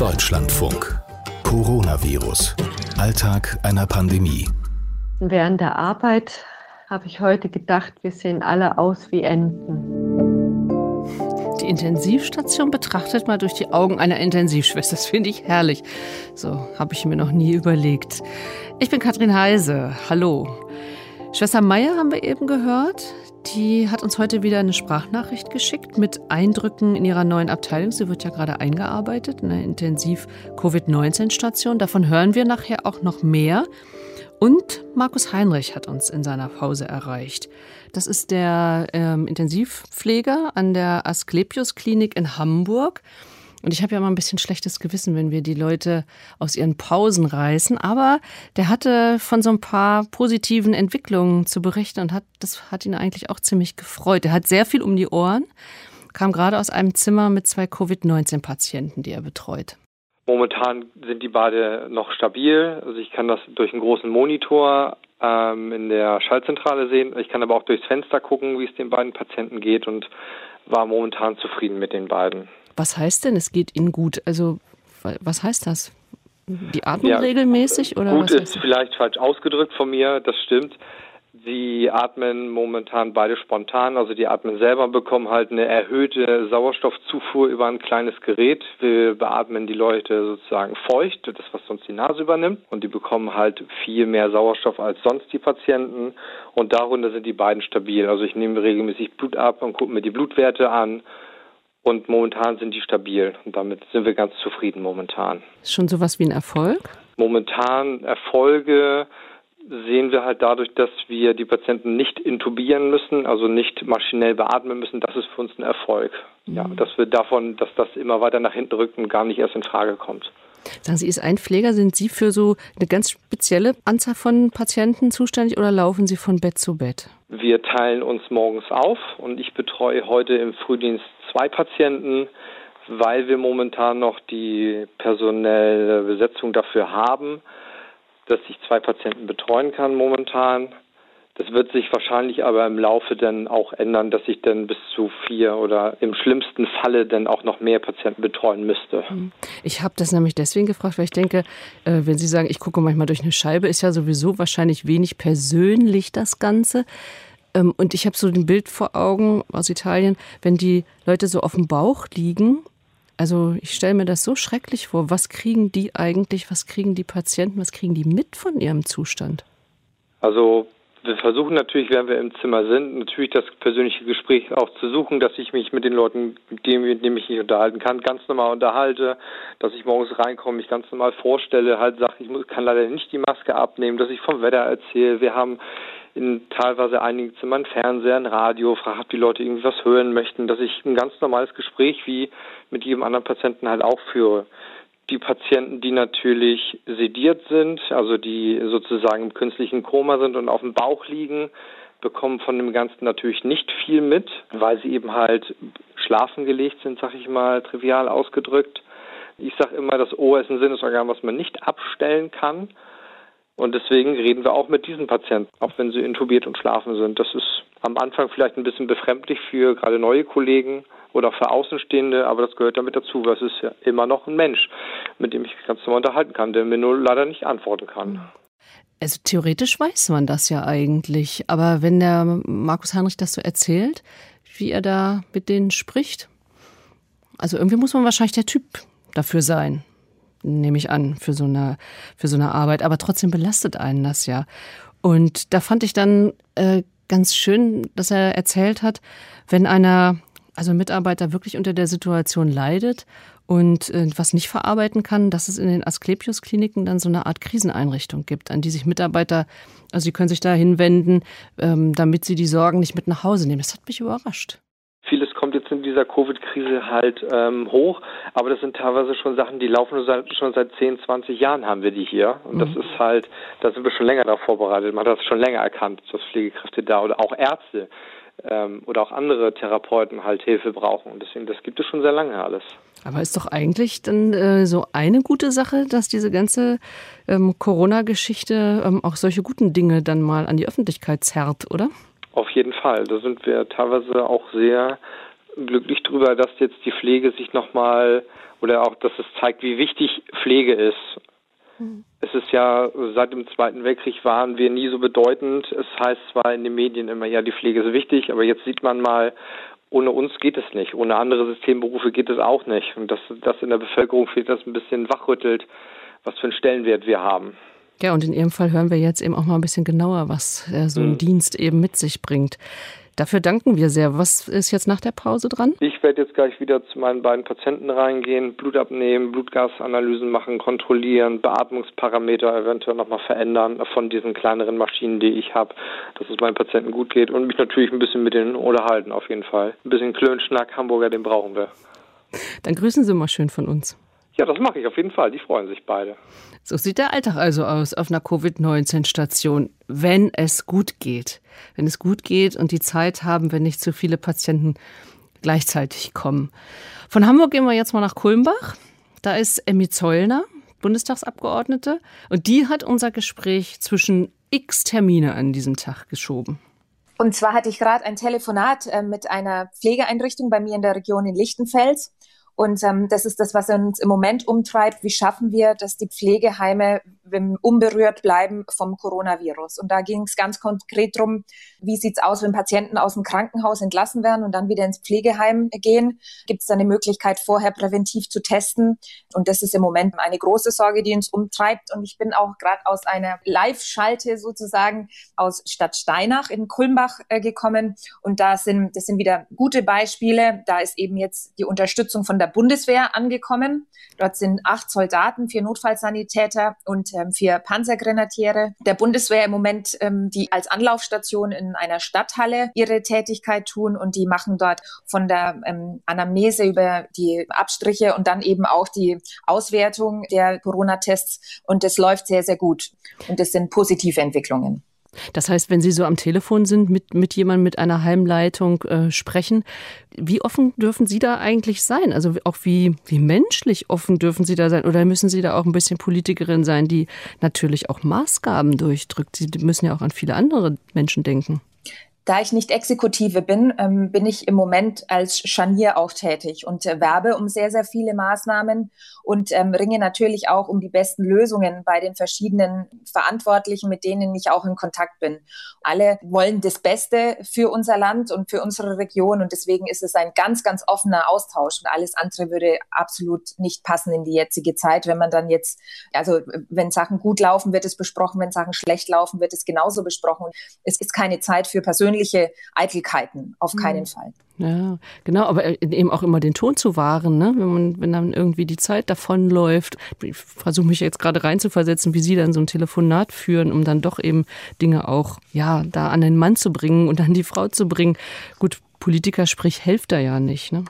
Deutschlandfunk. Coronavirus. Alltag einer Pandemie. Während der Arbeit habe ich heute gedacht, wir sehen alle aus wie Enten. Die Intensivstation betrachtet mal durch die Augen einer Intensivschwester. Das finde ich herrlich. So habe ich mir noch nie überlegt. Ich bin Katrin Heise. Hallo. Schwester Meier haben wir eben gehört. Die hat uns heute wieder eine Sprachnachricht geschickt mit Eindrücken in ihrer neuen Abteilung. Sie wird ja gerade eingearbeitet in einer Intensiv-Covid-19-Station. Davon hören wir nachher auch noch mehr. Und Markus Heinrich hat uns in seiner Pause erreicht. Das ist der ähm, Intensivpfleger an der Asklepios Klinik in Hamburg. Und ich habe ja immer ein bisschen schlechtes Gewissen, wenn wir die Leute aus ihren Pausen reißen. Aber der hatte von so ein paar positiven Entwicklungen zu berichten und hat, das hat ihn eigentlich auch ziemlich gefreut. Er hat sehr viel um die Ohren, kam gerade aus einem Zimmer mit zwei Covid-19-Patienten, die er betreut. Momentan sind die beide noch stabil. Also ich kann das durch einen großen Monitor ähm, in der Schaltzentrale sehen. Ich kann aber auch durchs Fenster gucken, wie es den beiden Patienten geht und war momentan zufrieden mit den beiden. Was heißt denn, es geht Ihnen gut? Also, was heißt das? Die atmen ja, regelmäßig oder gut ist vielleicht falsch ausgedrückt von mir, das stimmt. Sie atmen momentan beide spontan, also die atmen selber, bekommen halt eine erhöhte Sauerstoffzufuhr über ein kleines Gerät. Wir beatmen die Leute sozusagen feucht, das was sonst die Nase übernimmt, und die bekommen halt viel mehr Sauerstoff als sonst die Patienten. Und darunter sind die beiden stabil. Also ich nehme regelmäßig Blut ab und gucke mir die Blutwerte an und momentan sind die stabil und damit sind wir ganz zufrieden momentan. Ist schon sowas wie ein Erfolg? Momentan Erfolge sehen wir halt dadurch, dass wir die Patienten nicht intubieren müssen, also nicht maschinell beatmen müssen. Das ist für uns ein Erfolg. Mhm. Ja, dass wir davon, dass das immer weiter nach hinten rückt und gar nicht erst in Frage kommt. Sagen Sie, ist ein Pfleger, sind Sie für so eine ganz spezielle Anzahl von Patienten zuständig oder laufen Sie von Bett zu Bett? Wir teilen uns morgens auf und ich betreue heute im Frühdienst zwei Patienten, weil wir momentan noch die personelle Besetzung dafür haben, dass ich zwei Patienten betreuen kann momentan. Das wird sich wahrscheinlich aber im Laufe dann auch ändern, dass ich dann bis zu vier oder im schlimmsten Falle dann auch noch mehr Patienten betreuen müsste. Hm. Ich habe das nämlich deswegen gefragt, weil ich denke, äh, wenn Sie sagen, ich gucke manchmal durch eine Scheibe, ist ja sowieso wahrscheinlich wenig persönlich das Ganze. Ähm, und ich habe so ein Bild vor Augen aus Italien, wenn die Leute so auf dem Bauch liegen. Also ich stelle mir das so schrecklich vor. Was kriegen die eigentlich, was kriegen die Patienten, was kriegen die mit von ihrem Zustand? Also wir versuchen natürlich, wenn wir im Zimmer sind, natürlich das persönliche Gespräch auch zu suchen, dass ich mich mit den Leuten, mit denen, ich mich unterhalten kann, ganz normal unterhalte, dass ich morgens reinkomme, mich ganz normal vorstelle, halt sage, ich kann leider nicht die Maske abnehmen, dass ich vom Wetter erzähle. Wir haben in teilweise einigen Zimmern Fernseher, ein Radio, frage, ob die Leute irgendwie was hören möchten, dass ich ein ganz normales Gespräch wie mit jedem anderen Patienten halt auch führe. Die Patienten, die natürlich sediert sind, also die sozusagen im künstlichen Koma sind und auf dem Bauch liegen, bekommen von dem Ganzen natürlich nicht viel mit, weil sie eben halt schlafen gelegt sind, sag ich mal, trivial ausgedrückt. Ich sage immer, das Ohr ist ein Sinnesorgan, was man nicht abstellen kann. Und deswegen reden wir auch mit diesen Patienten, auch wenn sie intubiert und schlafen sind. Das ist am Anfang vielleicht ein bisschen befremdlich für gerade neue Kollegen oder für Außenstehende, aber das gehört damit dazu, weil es ist ja immer noch ein Mensch, mit dem ich mich ganz normal unterhalten kann, der mir nur leider nicht antworten kann. Also theoretisch weiß man das ja eigentlich, aber wenn der Markus Heinrich das so erzählt, wie er da mit denen spricht, also irgendwie muss man wahrscheinlich der Typ dafür sein nehme ich an, für so eine, für so eine Arbeit. Aber trotzdem belastet einen das ja. Und da fand ich dann äh, ganz schön, dass er erzählt hat, wenn einer, also ein Mitarbeiter wirklich unter der Situation leidet und äh, was nicht verarbeiten kann, dass es in den Asklepios-Kliniken dann so eine Art Kriseneinrichtung gibt, an die sich Mitarbeiter, also sie können sich da hinwenden, ähm, damit sie die Sorgen nicht mit nach Hause nehmen. Das hat mich überrascht. Jetzt in dieser Covid-Krise halt ähm, hoch, aber das sind teilweise schon Sachen, die laufen schon seit 10, 20 Jahren haben wir die hier. Und das mhm. ist halt, da sind wir schon länger darauf vorbereitet. Man hat das schon länger erkannt, dass Pflegekräfte da oder auch Ärzte ähm, oder auch andere Therapeuten halt Hilfe brauchen. Und deswegen, das gibt es schon sehr lange alles. Aber ist doch eigentlich dann äh, so eine gute Sache, dass diese ganze ähm, Corona-Geschichte ähm, auch solche guten Dinge dann mal an die Öffentlichkeit zerrt, oder? Auf jeden Fall. Da sind wir teilweise auch sehr glücklich darüber, dass jetzt die Pflege sich nochmal oder auch, dass es zeigt, wie wichtig Pflege ist. Mhm. Es ist ja, seit dem Zweiten Weltkrieg waren wir nie so bedeutend. Es heißt zwar in den Medien immer, ja, die Pflege ist wichtig, aber jetzt sieht man mal, ohne uns geht es nicht. Ohne andere Systemberufe geht es auch nicht. Und dass das in der Bevölkerung vielleicht das ein bisschen wachrüttelt, was für einen Stellenwert wir haben. Ja, und in Ihrem Fall hören wir jetzt eben auch mal ein bisschen genauer, was äh, so ein mhm. Dienst eben mit sich bringt. Dafür danken wir sehr. Was ist jetzt nach der Pause dran? Ich werde jetzt gleich wieder zu meinen beiden Patienten reingehen, Blut abnehmen, Blutgasanalysen machen, kontrollieren, Beatmungsparameter eventuell nochmal verändern von diesen kleineren Maschinen, die ich habe, dass es meinen Patienten gut geht und mich natürlich ein bisschen mit denen unterhalten, auf jeden Fall. Ein bisschen Klönschnack, Hamburger, den brauchen wir. Dann grüßen Sie mal schön von uns. Ja, das mache ich auf jeden Fall. Die freuen sich beide. So sieht der Alltag also aus auf einer Covid-19-Station, wenn es gut geht. Wenn es gut geht und die Zeit haben, wenn nicht zu viele Patienten gleichzeitig kommen. Von Hamburg gehen wir jetzt mal nach Kulmbach. Da ist Emmy Zollner, Bundestagsabgeordnete, und die hat unser Gespräch zwischen x Termine an diesem Tag geschoben. Und zwar hatte ich gerade ein Telefonat äh, mit einer Pflegeeinrichtung bei mir in der Region in Lichtenfels. Und ähm, das ist das, was uns im Moment umtreibt. Wie schaffen wir, dass die Pflegeheime unberührt bleiben vom Coronavirus? Und da ging es ganz konkret drum, wie sieht's aus, wenn Patienten aus dem Krankenhaus entlassen werden und dann wieder ins Pflegeheim gehen? Gibt es da eine Möglichkeit, vorher präventiv zu testen? Und das ist im Moment eine große Sorge, die uns umtreibt. Und ich bin auch gerade aus einer Live-Schalte sozusagen aus Stadt Steinach in Kulmbach äh, gekommen. Und da sind, das sind wieder gute Beispiele. Da ist eben jetzt die Unterstützung von der Bundeswehr angekommen. Dort sind acht Soldaten, vier Notfallsanitäter und ähm, vier Panzergrenadiere der Bundeswehr im Moment, ähm, die als Anlaufstation in einer Stadthalle ihre Tätigkeit tun und die machen dort von der ähm, Anamnese über die Abstriche und dann eben auch die Auswertung der Corona-Tests und das läuft sehr, sehr gut. Und das sind positive Entwicklungen. Das heißt, wenn Sie so am Telefon sind, mit, mit jemandem mit einer Heimleitung äh, sprechen, wie offen dürfen Sie da eigentlich sein? Also auch wie, wie menschlich offen dürfen Sie da sein? Oder müssen Sie da auch ein bisschen Politikerin sein, die natürlich auch Maßgaben durchdrückt? Sie müssen ja auch an viele andere Menschen denken. Da ich nicht Exekutive bin, ähm, bin ich im Moment als Scharnier auch tätig und äh, werbe um sehr, sehr viele Maßnahmen und ähm, ringe natürlich auch um die besten Lösungen bei den verschiedenen Verantwortlichen, mit denen ich auch in Kontakt bin. Alle wollen das Beste für unser Land und für unsere Region und deswegen ist es ein ganz, ganz offener Austausch und alles andere würde absolut nicht passen in die jetzige Zeit, wenn man dann jetzt, also wenn Sachen gut laufen, wird es besprochen, wenn Sachen schlecht laufen, wird es genauso besprochen. Es ist keine Zeit für persönliche persönliche Eitelkeiten, auf keinen mhm. Fall. Ja, genau, aber äh, eben auch immer den Ton zu wahren, ne? wenn man, wenn dann irgendwie die Zeit davonläuft. Ich versuche mich jetzt gerade reinzuversetzen, wie Sie dann so ein Telefonat führen, um dann doch eben Dinge auch, ja, da an den Mann zu bringen und an die Frau zu bringen. Gut, Politiker sprich, helft da ja nicht, ne?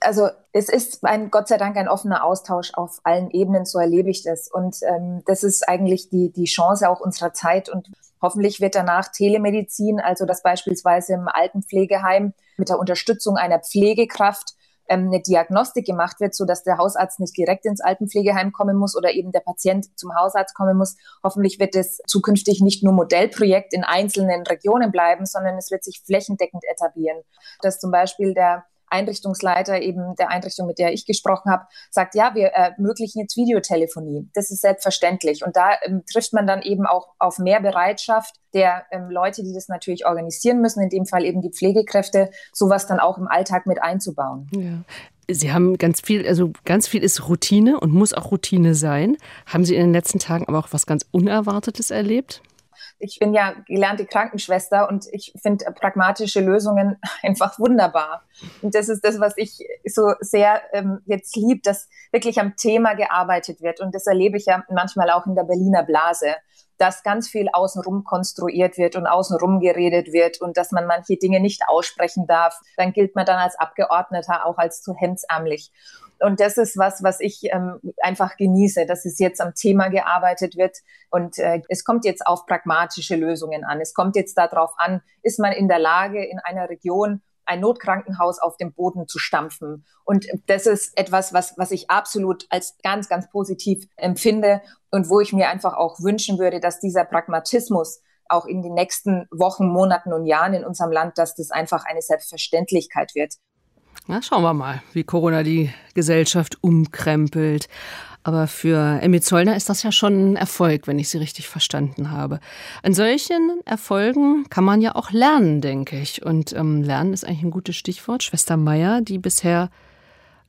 Also es ist ein Gott sei Dank ein offener Austausch auf allen Ebenen, so erlebe ich das. Und ähm, das ist eigentlich die, die Chance auch unserer Zeit. Und Hoffentlich wird danach Telemedizin, also dass beispielsweise im Altenpflegeheim mit der Unterstützung einer Pflegekraft ähm, eine Diagnostik gemacht wird, so dass der Hausarzt nicht direkt ins Altenpflegeheim kommen muss oder eben der Patient zum Hausarzt kommen muss. Hoffentlich wird es zukünftig nicht nur Modellprojekt in einzelnen Regionen bleiben, sondern es wird sich flächendeckend etablieren. Dass zum Beispiel der Einrichtungsleiter eben der Einrichtung, mit der ich gesprochen habe, sagt, ja, wir ermöglichen jetzt Videotelefonie. Das ist selbstverständlich. Und da ähm, trifft man dann eben auch auf mehr Bereitschaft der ähm, Leute, die das natürlich organisieren müssen, in dem Fall eben die Pflegekräfte, sowas dann auch im Alltag mit einzubauen. Ja. Sie haben ganz viel, also ganz viel ist Routine und muss auch Routine sein. Haben Sie in den letzten Tagen aber auch was ganz Unerwartetes erlebt? Ich bin ja gelernte Krankenschwester und ich finde pragmatische Lösungen einfach wunderbar. Und das ist das, was ich so sehr ähm, jetzt lieb, dass wirklich am Thema gearbeitet wird. Und das erlebe ich ja manchmal auch in der Berliner Blase, dass ganz viel außenrum konstruiert wird und außenrum geredet wird und dass man manche Dinge nicht aussprechen darf. Dann gilt man dann als Abgeordneter auch als zu hemdsärmlich. Und das ist was, was ich ähm, einfach genieße, dass es jetzt am Thema gearbeitet wird. Und äh, es kommt jetzt auf pragmatische Lösungen an. Es kommt jetzt darauf an, ist man in der Lage, in einer Region ein Notkrankenhaus auf dem Boden zu stampfen. Und das ist etwas, was, was ich absolut als ganz, ganz positiv empfinde und wo ich mir einfach auch wünschen würde, dass dieser Pragmatismus auch in den nächsten Wochen, Monaten und Jahren in unserem Land, dass das einfach eine Selbstverständlichkeit wird. Na, schauen wir mal, wie Corona die Gesellschaft umkrempelt. Aber für Emmy Zollner ist das ja schon ein Erfolg, wenn ich sie richtig verstanden habe. An solchen Erfolgen kann man ja auch lernen, denke ich. Und ähm, Lernen ist eigentlich ein gutes Stichwort. Schwester Meier, die bisher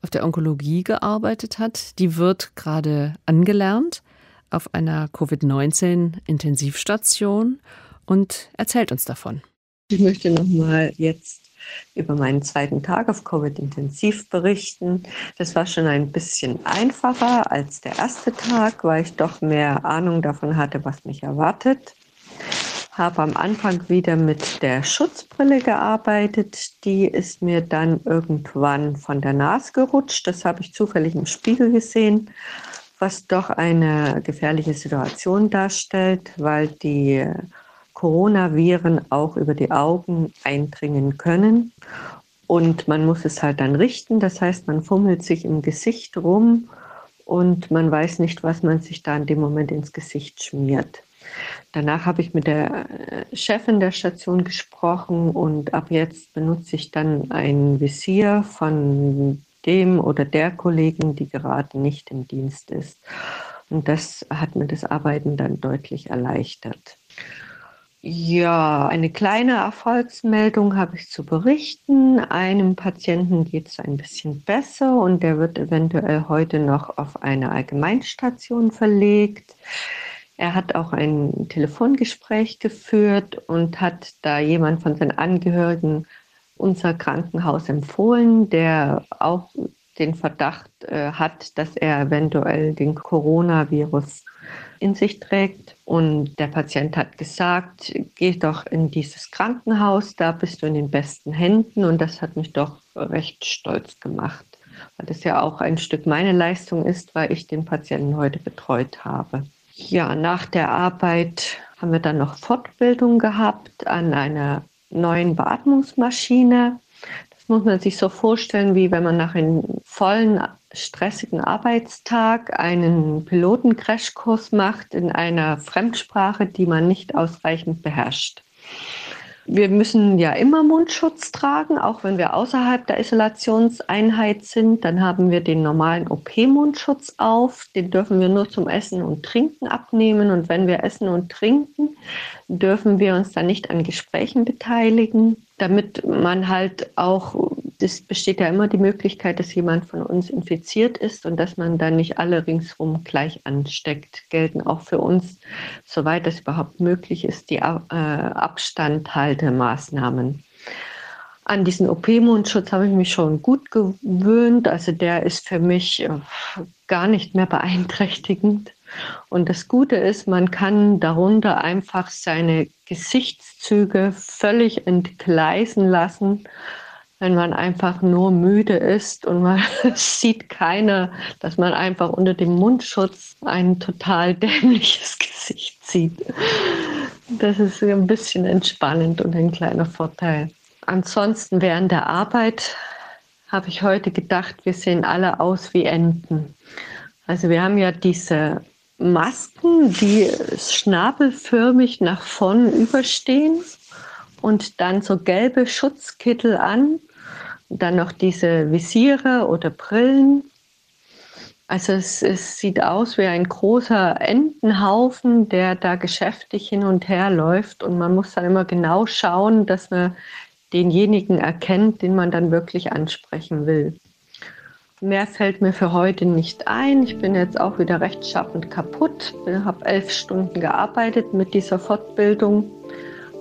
auf der Onkologie gearbeitet hat, die wird gerade angelernt auf einer Covid-19-Intensivstation und erzählt uns davon. Ich möchte noch mal jetzt über meinen zweiten Tag auf Covid-Intensiv berichten. Das war schon ein bisschen einfacher als der erste Tag, weil ich doch mehr Ahnung davon hatte, was mich erwartet. Habe am Anfang wieder mit der Schutzbrille gearbeitet. Die ist mir dann irgendwann von der Nase gerutscht. Das habe ich zufällig im Spiegel gesehen, was doch eine gefährliche Situation darstellt, weil die Coronaviren auch über die Augen eindringen können. Und man muss es halt dann richten. Das heißt, man fummelt sich im Gesicht rum und man weiß nicht, was man sich da in dem Moment ins Gesicht schmiert. Danach habe ich mit der äh, Chefin der Station gesprochen und ab jetzt benutze ich dann ein Visier von dem oder der Kollegin, die gerade nicht im Dienst ist. Und das hat mir das Arbeiten dann deutlich erleichtert. Ja, eine kleine Erfolgsmeldung habe ich zu berichten. Einem Patienten geht es ein bisschen besser und der wird eventuell heute noch auf eine Allgemeinstation verlegt. Er hat auch ein Telefongespräch geführt und hat da jemand von seinen Angehörigen unser Krankenhaus empfohlen, der auch den Verdacht äh, hat, dass er eventuell den Coronavirus in sich trägt. Und der Patient hat gesagt, geh doch in dieses Krankenhaus, da bist du in den besten Händen. Und das hat mich doch recht stolz gemacht, weil das ja auch ein Stück meine Leistung ist, weil ich den Patienten heute betreut habe. Ja, nach der Arbeit haben wir dann noch Fortbildung gehabt an einer neuen Beatmungsmaschine. Muss man sich so vorstellen, wie wenn man nach einem vollen stressigen Arbeitstag einen Pilotencrashkurs macht in einer Fremdsprache, die man nicht ausreichend beherrscht. Wir müssen ja immer Mundschutz tragen, auch wenn wir außerhalb der Isolationseinheit sind. Dann haben wir den normalen OP-Mundschutz auf. Den dürfen wir nur zum Essen und Trinken abnehmen. Und wenn wir essen und trinken, dürfen wir uns dann nicht an Gesprächen beteiligen, damit man halt auch es besteht ja immer die Möglichkeit, dass jemand von uns infiziert ist und dass man dann nicht alle ringsherum gleich ansteckt, gelten auch für uns, soweit das überhaupt möglich ist, die äh, Abstandhaltemaßnahmen. An diesen OP-Mundschutz habe ich mich schon gut gewöhnt. Also der ist für mich äh, gar nicht mehr beeinträchtigend. Und das Gute ist, man kann darunter einfach seine Gesichtszüge völlig entgleisen lassen wenn man einfach nur müde ist und man sieht keiner, dass man einfach unter dem Mundschutz ein total dämliches Gesicht sieht. Das ist ein bisschen entspannend und ein kleiner Vorteil. Ansonsten während der Arbeit habe ich heute gedacht, wir sehen alle aus wie Enten. Also wir haben ja diese Masken, die schnabelförmig nach vorn überstehen und dann so gelbe Schutzkittel an dann noch diese Visiere oder Brillen. Also es, es, sieht aus wie ein großer Entenhaufen, der da geschäftig hin und her läuft. Und man muss dann immer genau schauen, dass man denjenigen erkennt, den man dann wirklich ansprechen will. Mehr fällt mir für heute nicht ein. Ich bin jetzt auch wieder rechtschaffend kaputt. Ich habe elf Stunden gearbeitet mit dieser Fortbildung.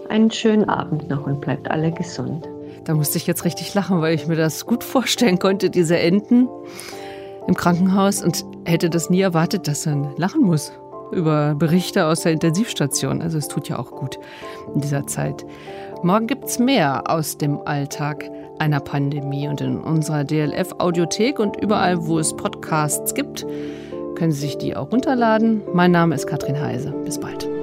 Einen schönen Abend noch und bleibt alle gesund. Da musste ich jetzt richtig lachen, weil ich mir das gut vorstellen konnte, diese Enten im Krankenhaus und hätte das nie erwartet, dass er lachen muss über Berichte aus der Intensivstation. Also es tut ja auch gut in dieser Zeit. Morgen gibt es mehr aus dem Alltag einer Pandemie und in unserer DLF-Audiothek und überall, wo es Podcasts gibt, können Sie sich die auch runterladen. Mein Name ist Katrin Heise. Bis bald.